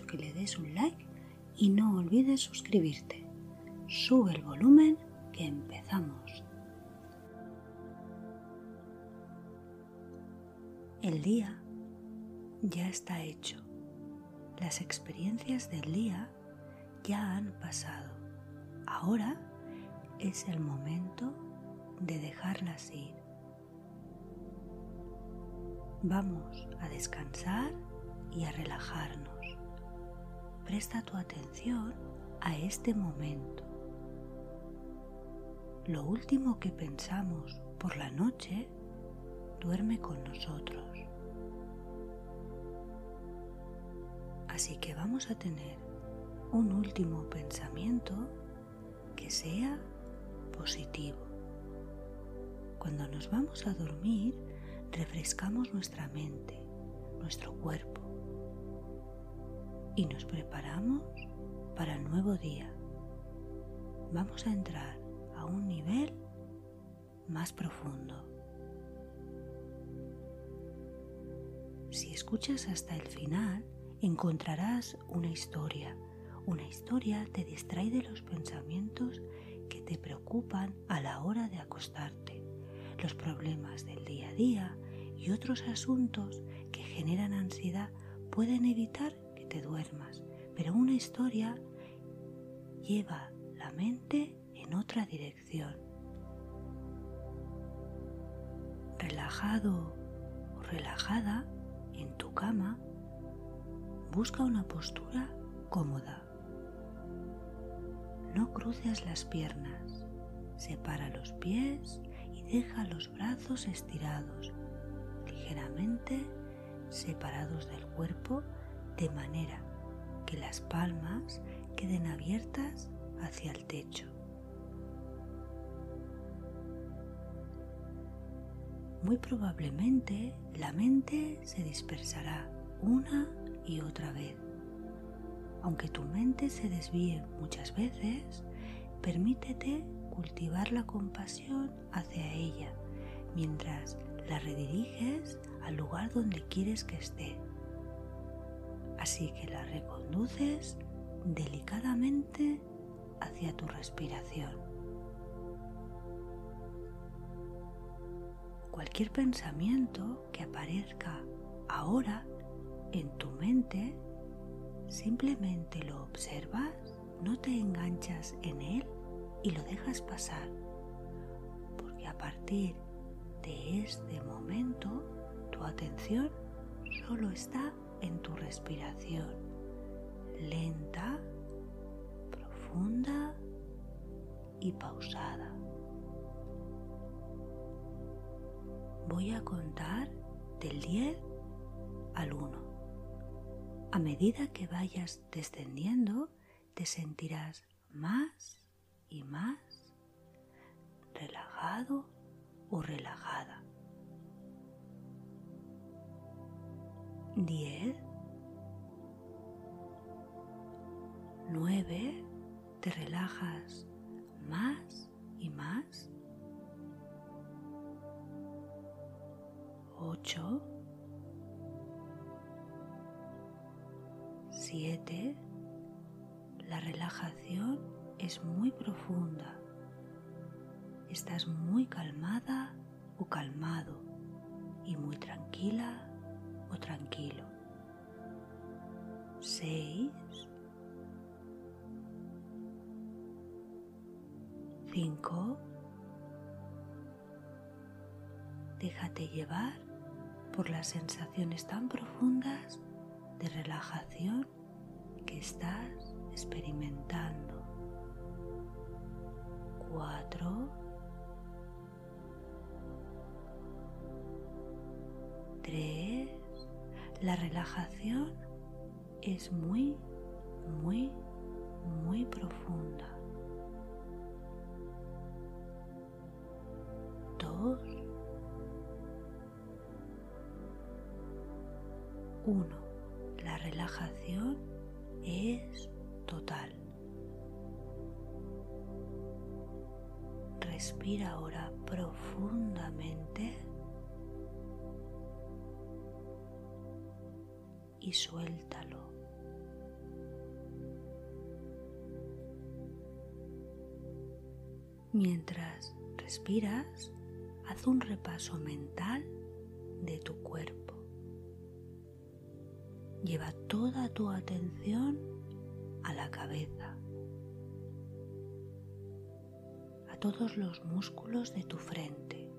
que le des un like y no olvides suscribirte. Sube el volumen que empezamos. El día ya está hecho. Las experiencias del día ya han pasado. Ahora es el momento de dejarlas ir. Vamos a descansar y a relajarnos. Presta tu atención a este momento. Lo último que pensamos por la noche duerme con nosotros. Así que vamos a tener un último pensamiento que sea positivo. Cuando nos vamos a dormir, refrescamos nuestra mente, nuestro cuerpo y nos preparamos para el nuevo día. Vamos a entrar a un nivel más profundo. Si escuchas hasta el final, encontrarás una historia. Una historia te distrae de los pensamientos que te preocupan a la hora de acostarte, los problemas del día a día y otros asuntos que generan ansiedad pueden evitar te duermas, pero una historia lleva la mente en otra dirección. Relajado o relajada en tu cama, busca una postura cómoda. No cruces las piernas, separa los pies y deja los brazos estirados ligeramente separados del cuerpo de manera que las palmas queden abiertas hacia el techo. Muy probablemente la mente se dispersará una y otra vez. Aunque tu mente se desvíe muchas veces, permítete cultivar la compasión hacia ella mientras la rediriges al lugar donde quieres que esté. Así que la reconduces delicadamente hacia tu respiración. Cualquier pensamiento que aparezca ahora en tu mente, simplemente lo observas, no te enganchas en él y lo dejas pasar. Porque a partir de este momento tu atención solo está en tu respiración, lenta, profunda y pausada. Voy a contar del 10 al 1. A medida que vayas descendiendo, te sentirás más y más relajado o relajada. 10, 9, te relajas más y más. 8, 7, la relajación es muy profunda estás muy calmada o calmado y muy tranquila tranquilo. 6 5 Déjate llevar por las sensaciones tan profundas de relajación que estás experimentando. 4 3. La relajación es muy, muy, muy profunda. Dos. Uno. La relajación es total. Respira ahora profundamente suéltalo. Mientras respiras, haz un repaso mental de tu cuerpo. Lleva toda tu atención a la cabeza, a todos los músculos de tu frente,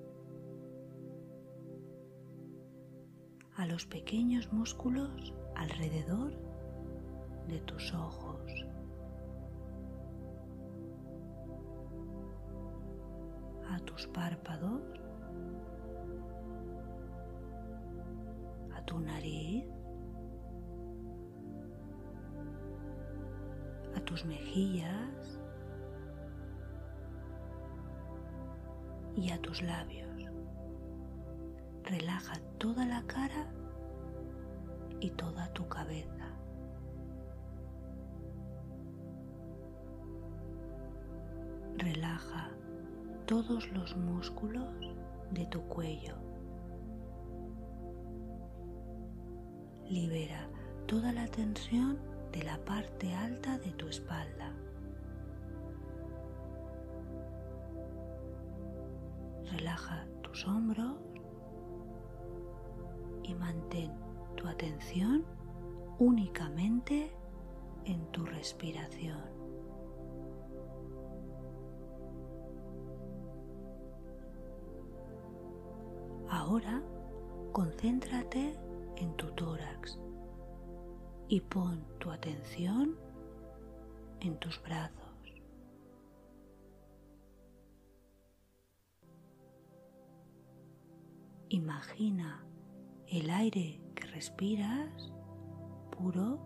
a los pequeños músculos alrededor de tus ojos. a tus párpados, a tu nariz, a tus mejillas y a tus labios. Relaja toda la cara y toda tu cabeza. Relaja todos los músculos de tu cuello. Libera toda la tensión de la parte alta de tu espalda. Relaja tus hombros y mantén tu atención únicamente en tu respiración. Ahora concéntrate en tu tórax y pon tu atención en tus brazos. Imagina el aire que respiras puro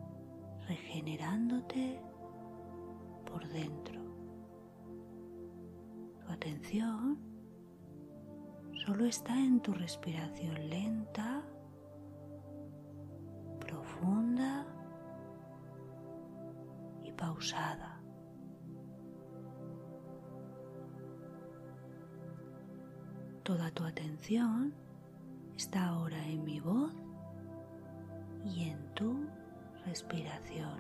regenerándote por dentro. Tu atención solo está en tu respiración lenta, profunda y pausada. Toda tu atención está ahora en mi voz y en tu respiración.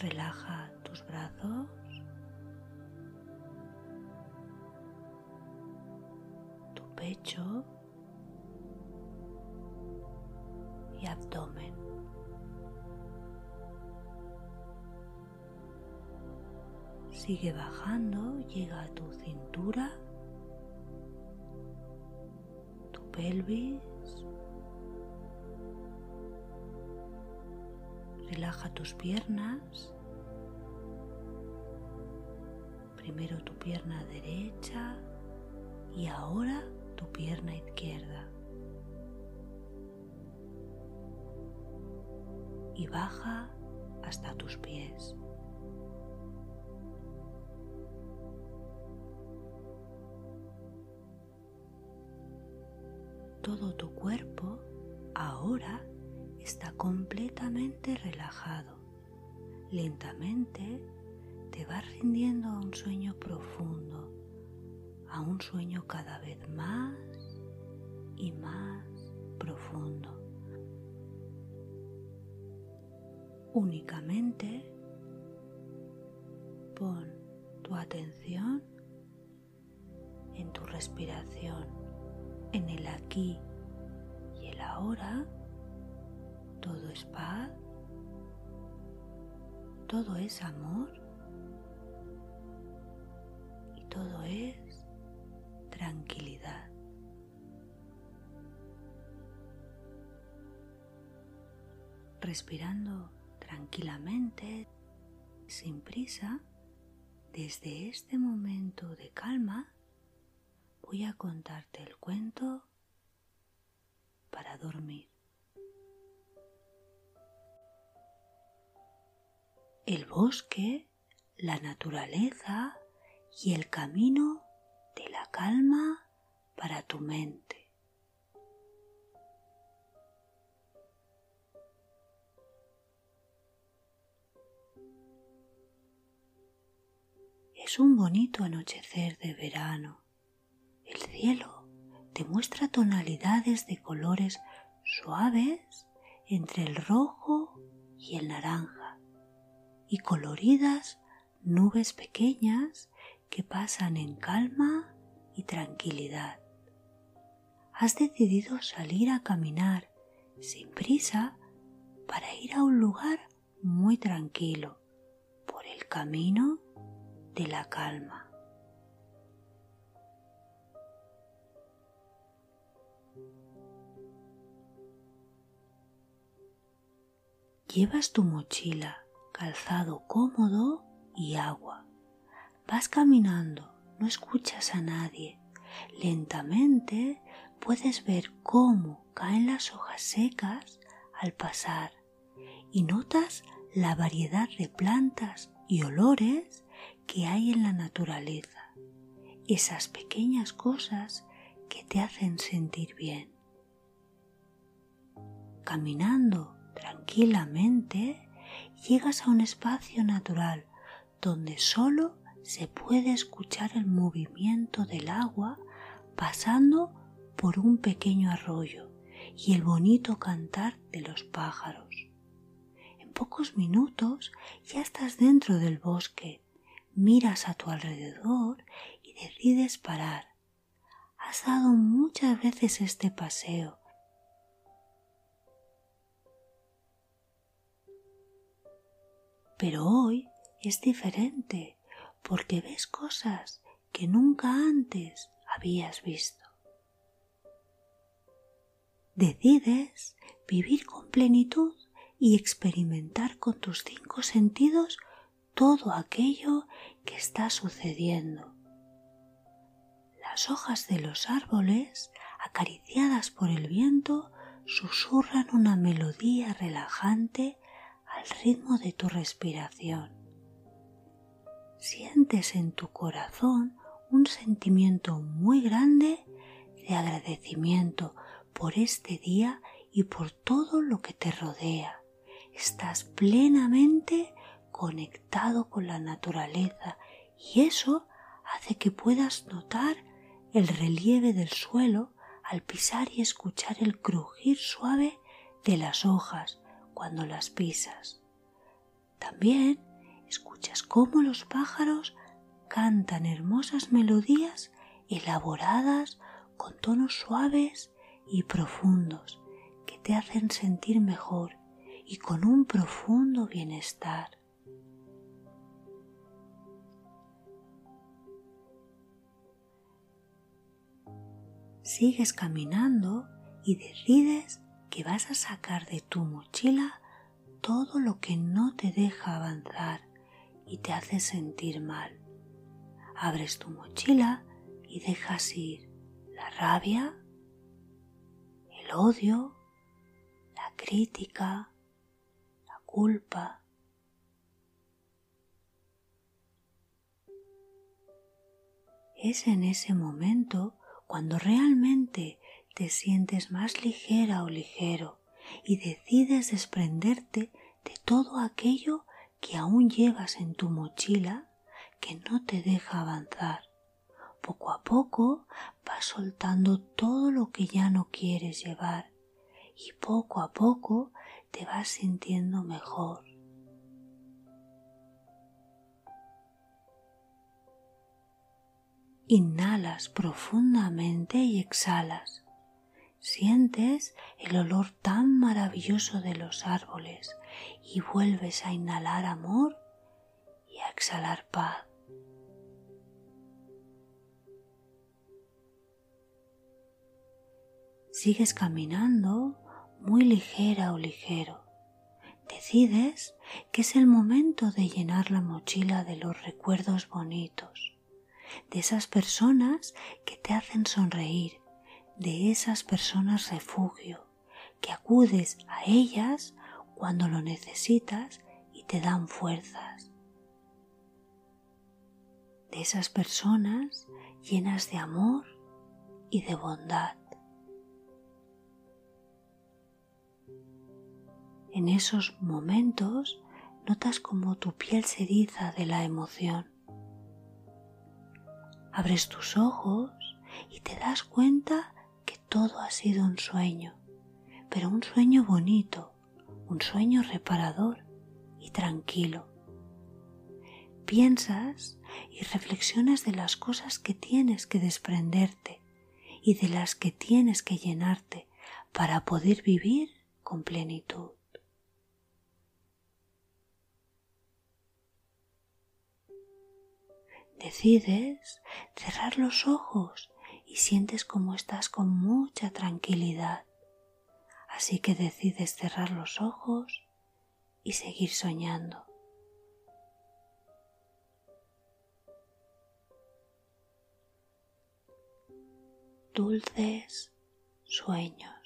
Relaja tus brazos. Tu pecho y abdomen. Sigue bajando, llega a tu cintura, tu pelvis, Relaja tus piernas. Primero tu pierna derecha y ahora tu pierna izquierda. Y baja hasta tus pies. Todo tu cuerpo ahora está completamente relajado. Lentamente te vas rindiendo a un sueño profundo, a un sueño cada vez más y más profundo. Únicamente pon tu atención en tu respiración, en el aquí y el ahora todo es paz, todo es amor y todo es tranquilidad. Respirando tranquilamente, sin prisa, desde este momento de calma, voy a contarte el cuento dormir. El bosque, la naturaleza y el camino de la calma para tu mente. Es un bonito anochecer de verano. El cielo te muestra tonalidades de colores suaves entre el rojo y el naranja y coloridas nubes pequeñas que pasan en calma y tranquilidad. Has decidido salir a caminar sin prisa para ir a un lugar muy tranquilo por el camino de la calma. Llevas tu mochila, calzado cómodo y agua. Vas caminando, no escuchas a nadie. Lentamente puedes ver cómo caen las hojas secas al pasar y notas la variedad de plantas y olores que hay en la naturaleza, esas pequeñas cosas que te hacen sentir bien. Caminando tranquilamente, llegas a un espacio natural donde solo se puede escuchar el movimiento del agua pasando por un pequeño arroyo y el bonito cantar de los pájaros. En pocos minutos ya estás dentro del bosque miras a tu alrededor y decides parar. Has dado muchas veces este paseo. Pero hoy es diferente porque ves cosas que nunca antes habías visto. Decides vivir con plenitud y experimentar con tus cinco sentidos todo aquello que está sucediendo. Las hojas de los árboles, acariciadas por el viento, susurran una melodía relajante al ritmo de tu respiración. Sientes en tu corazón un sentimiento muy grande de agradecimiento por este día y por todo lo que te rodea. Estás plenamente conectado con la naturaleza y eso hace que puedas notar el relieve del suelo al pisar y escuchar el crujir suave de las hojas cuando las pisas. También escuchas cómo los pájaros cantan hermosas melodías elaboradas con tonos suaves y profundos que te hacen sentir mejor y con un profundo bienestar. sigues caminando y decides que vas a sacar de tu mochila todo lo que no te deja avanzar y te hace sentir mal. Abres tu mochila y dejas ir la rabia, el odio, la crítica, la culpa. Es en ese momento cuando realmente te sientes más ligera o ligero y decides desprenderte de todo aquello que aún llevas en tu mochila que no te deja avanzar. Poco a poco vas soltando todo lo que ya no quieres llevar y poco a poco te vas sintiendo mejor. Inhalas profundamente y exhalas. Sientes el olor tan maravilloso de los árboles y vuelves a inhalar amor y a exhalar paz. Sigues caminando muy ligera o ligero. Decides que es el momento de llenar la mochila de los recuerdos bonitos de esas personas que te hacen sonreír, de esas personas refugio, que acudes a ellas cuando lo necesitas y te dan fuerzas. De esas personas llenas de amor y de bondad. En esos momentos notas como tu piel se eriza de la emoción. Abres tus ojos y te das cuenta todo ha sido un sueño, pero un sueño bonito, un sueño reparador y tranquilo. Piensas y reflexionas de las cosas que tienes que desprenderte y de las que tienes que llenarte para poder vivir con plenitud. Decides cerrar los ojos y sientes como estás con mucha tranquilidad. Así que decides cerrar los ojos y seguir soñando. Dulces sueños.